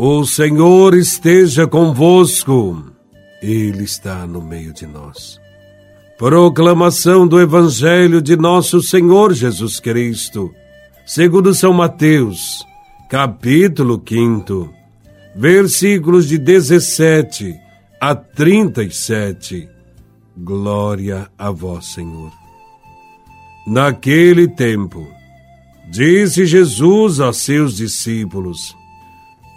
O Senhor esteja convosco, Ele está no meio de nós. Proclamação do Evangelho de Nosso Senhor Jesus Cristo, segundo São Mateus, capítulo 5, versículos de 17 a 37. Glória a Vós, Senhor. Naquele tempo, disse Jesus a seus discípulos: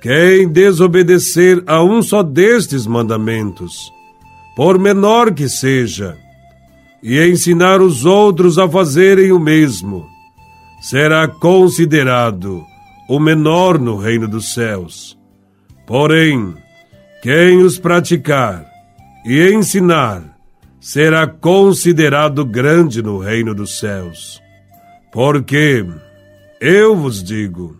quem desobedecer a um só destes mandamentos, por menor que seja, e ensinar os outros a fazerem o mesmo, será considerado o menor no reino dos céus. Porém, quem os praticar e ensinar será considerado grande no reino dos céus. Porque, eu vos digo,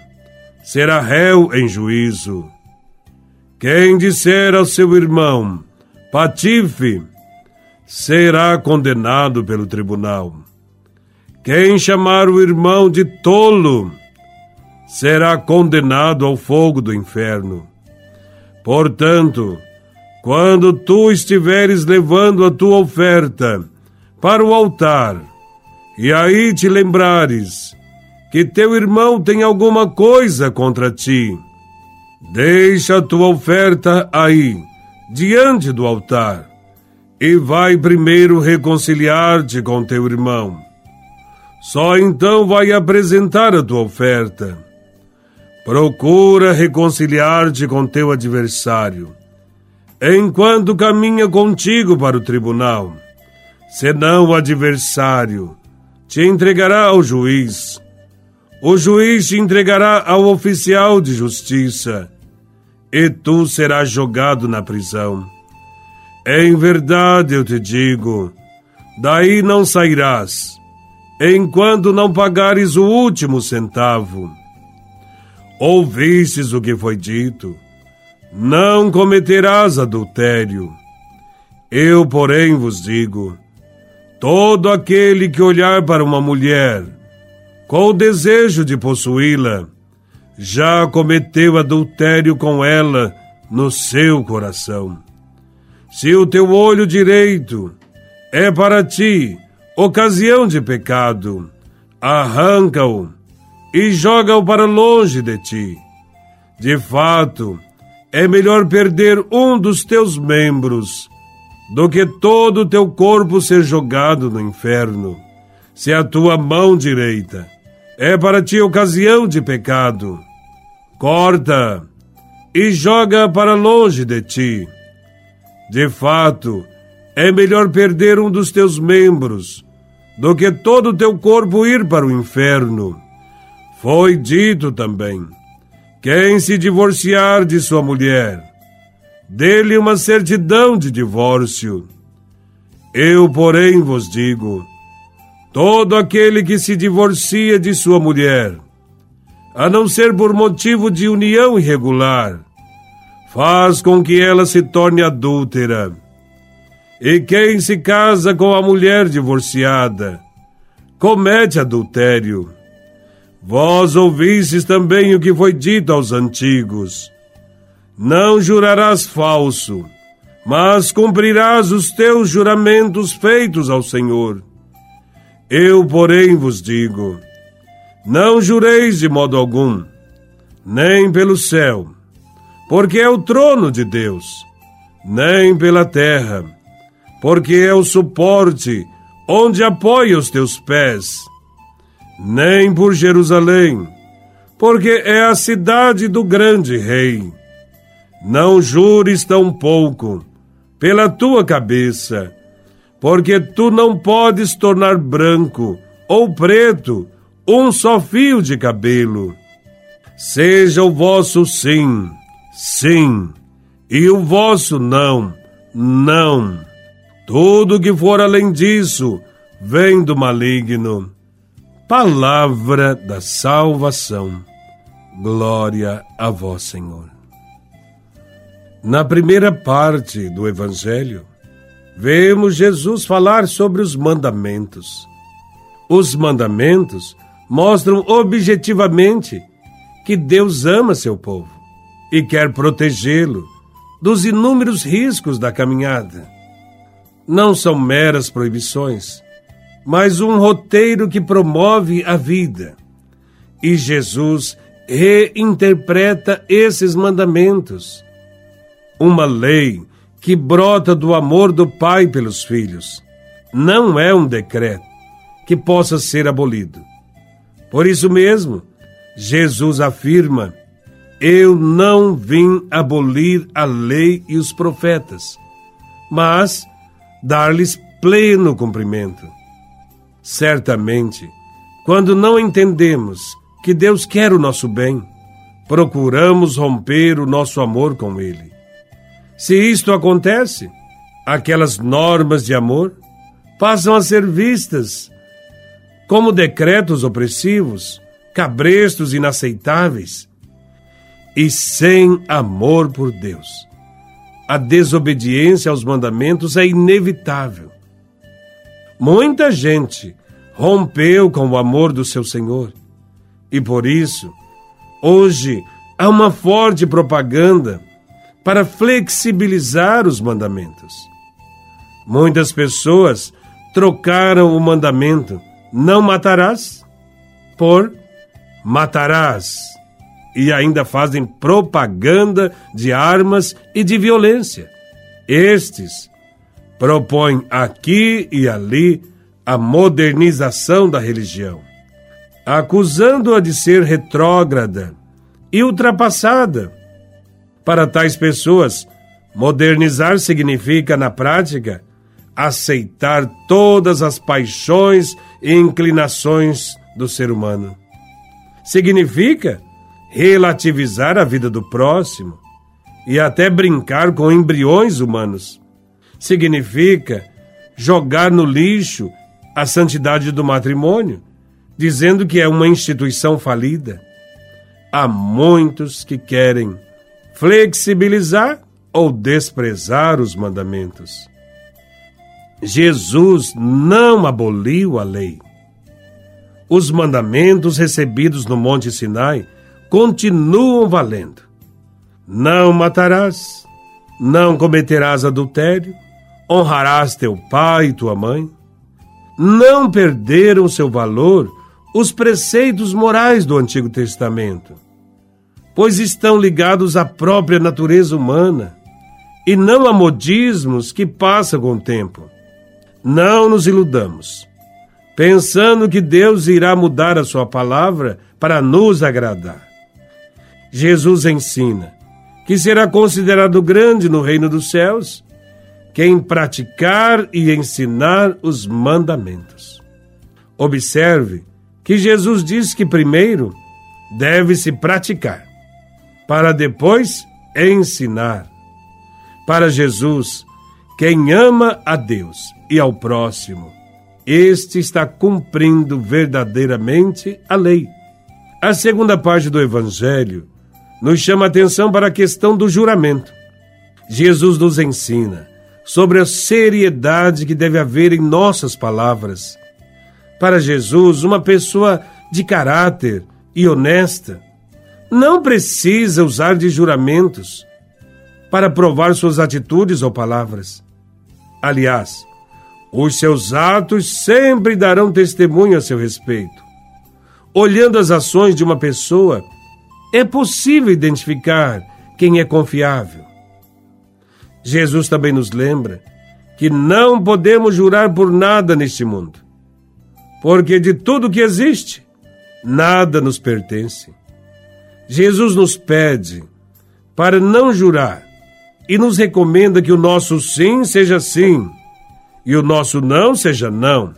será réu em juízo. Quem disser ao seu irmão, patife, será condenado pelo tribunal. Quem chamar o irmão de tolo, será condenado ao fogo do inferno. Portanto, quando tu estiveres levando a tua oferta para o altar, e aí te lembrares que teu irmão tem alguma coisa contra ti, deixa a tua oferta aí, diante do altar, e vai primeiro reconciliar-te com teu irmão. Só então vai apresentar a tua oferta. Procura reconciliar-te com teu adversário enquanto caminha contigo para o tribunal. Senão o adversário te entregará ao juiz. O juiz entregará ao oficial de justiça, e tu serás jogado na prisão. Em verdade eu te digo, daí não sairás, enquanto não pagares o último centavo. Ouvistes o que foi dito? Não cometerás adultério. Eu, porém, vos digo: todo aquele que olhar para uma mulher com o desejo de possuí-la, já cometeu adultério com ela no seu coração. Se o teu olho direito é para ti ocasião de pecado, arranca-o e joga-o para longe de ti. De fato, é melhor perder um dos teus membros do que todo o teu corpo ser jogado no inferno. Se a tua mão direita é para ti ocasião de pecado, corta e joga para longe de ti. De fato, é melhor perder um dos teus membros do que todo o teu corpo ir para o inferno. Foi dito também quem se divorciar de sua mulher, dê-lhe uma certidão de divórcio. Eu, porém, vos digo: todo aquele que se divorcia de sua mulher, a não ser por motivo de união irregular, faz com que ela se torne adúltera. E quem se casa com a mulher divorciada, comete adultério. Vós ouvistes também o que foi dito aos antigos: Não jurarás falso, mas cumprirás os teus juramentos feitos ao Senhor. Eu, porém, vos digo: Não jureis de modo algum, nem pelo céu, porque é o trono de Deus, nem pela terra, porque é o suporte onde apoia os teus pés, nem por Jerusalém, porque é a cidade do grande rei. Não jures tão pouco pela tua cabeça, porque tu não podes tornar branco ou preto um só fio de cabelo. Seja o vosso sim, sim, e o vosso não, não. Tudo que for além disso vem do maligno. Palavra da salvação. Glória a vós, Senhor. Na primeira parte do Evangelho, vemos Jesus falar sobre os mandamentos. Os mandamentos mostram objetivamente que Deus ama seu povo e quer protegê-lo dos inúmeros riscos da caminhada. Não são meras proibições, mas um roteiro que promove a vida. E Jesus reinterpreta esses mandamentos. Uma lei que brota do amor do Pai pelos filhos. Não é um decreto que possa ser abolido. Por isso mesmo, Jesus afirma: Eu não vim abolir a lei e os profetas, mas dar-lhes pleno cumprimento. Certamente, quando não entendemos que Deus quer o nosso bem, procuramos romper o nosso amor com Ele. Se isto acontece, aquelas normas de amor passam a ser vistas como decretos opressivos, cabrestos inaceitáveis e sem amor por Deus. A desobediência aos mandamentos é inevitável. Muita gente rompeu com o amor do seu Senhor e por isso, hoje, há uma forte propaganda para flexibilizar os mandamentos. Muitas pessoas trocaram o mandamento não matarás, por matarás. E ainda fazem propaganda de armas e de violência. Estes propõem aqui e ali a modernização da religião, acusando-a de ser retrógrada e ultrapassada. Para tais pessoas, modernizar significa, na prática, aceitar todas as paixões e inclinações do ser humano. Significa relativizar a vida do próximo e até brincar com embriões humanos. Significa jogar no lixo a santidade do matrimônio, dizendo que é uma instituição falida. Há muitos que querem flexibilizar ou desprezar os mandamentos. Jesus não aboliu a lei. Os mandamentos recebidos no Monte Sinai continuam valendo. Não matarás, não cometerás adultério, honrarás teu pai e tua mãe. Não perderam seu valor os preceitos morais do Antigo Testamento, pois estão ligados à própria natureza humana e não a modismos que passam com o tempo. Não nos iludamos, pensando que Deus irá mudar a sua palavra para nos agradar. Jesus ensina que será considerado grande no reino dos céus quem praticar e ensinar os mandamentos. Observe que Jesus diz que primeiro deve-se praticar, para depois ensinar. Para Jesus, quem ama a Deus e ao próximo, este está cumprindo verdadeiramente a lei. A segunda parte do Evangelho nos chama a atenção para a questão do juramento. Jesus nos ensina sobre a seriedade que deve haver em nossas palavras. Para Jesus, uma pessoa de caráter e honesta não precisa usar de juramentos para provar suas atitudes ou palavras. Aliás, os seus atos sempre darão testemunho a seu respeito. Olhando as ações de uma pessoa, é possível identificar quem é confiável. Jesus também nos lembra que não podemos jurar por nada neste mundo, porque de tudo que existe, nada nos pertence. Jesus nos pede para não jurar e nos recomenda que o nosso sim seja sim e o nosso não seja não.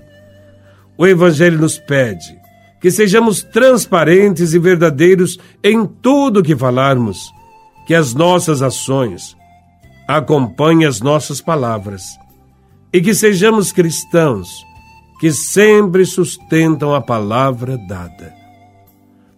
O Evangelho nos pede que sejamos transparentes e verdadeiros em tudo que falarmos, que as nossas ações acompanhem as nossas palavras e que sejamos cristãos que sempre sustentam a palavra dada.